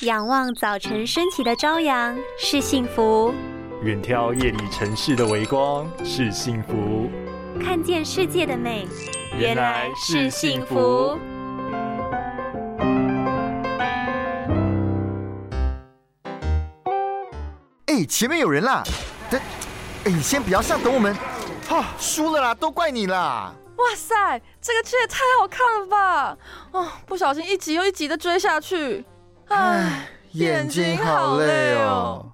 仰望早晨升起的朝阳是幸福，远眺夜里城市的微光是幸福，看见世界的美原来是幸福。哎，前面有人啦！等，哎，你先不要上，等我们。哈，输了啦，都怪你啦！哇塞，这个剧也太好看了吧！哦，不小心一集又一集的追下去，唉，眼睛好累哦。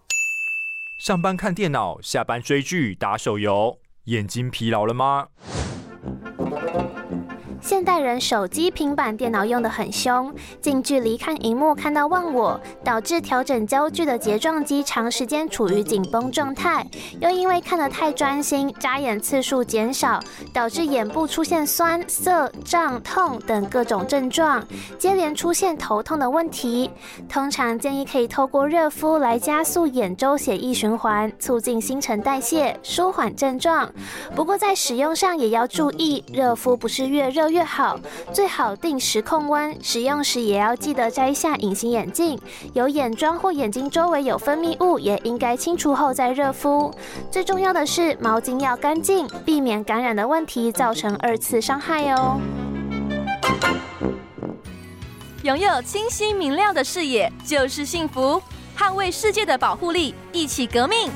上班看电脑，下班追剧打手游，眼睛疲劳了吗？现代人手机、平板电脑用得很凶，近距离看荧幕看到忘我，导致调整焦距的睫状肌长时间处于紧绷状态，又因为看得太专心，眨眼次数减少，导致眼部出现酸涩、胀、痛等各种症状，接连出现头痛的问题。通常建议可以透过热敷来加速眼周血液循环，促进新陈代谢，舒缓症状。不过在使用上也要注意，热敷不是越热。越好，最好定时控温。使用时也要记得摘下隐形眼镜。有眼妆或眼睛周围有分泌物，也应该清除后再热敷。最重要的是毛巾要干净，避免感染的问题造成二次伤害哦。拥有清晰明亮的视野就是幸福，捍卫世界的保护力，一起革命。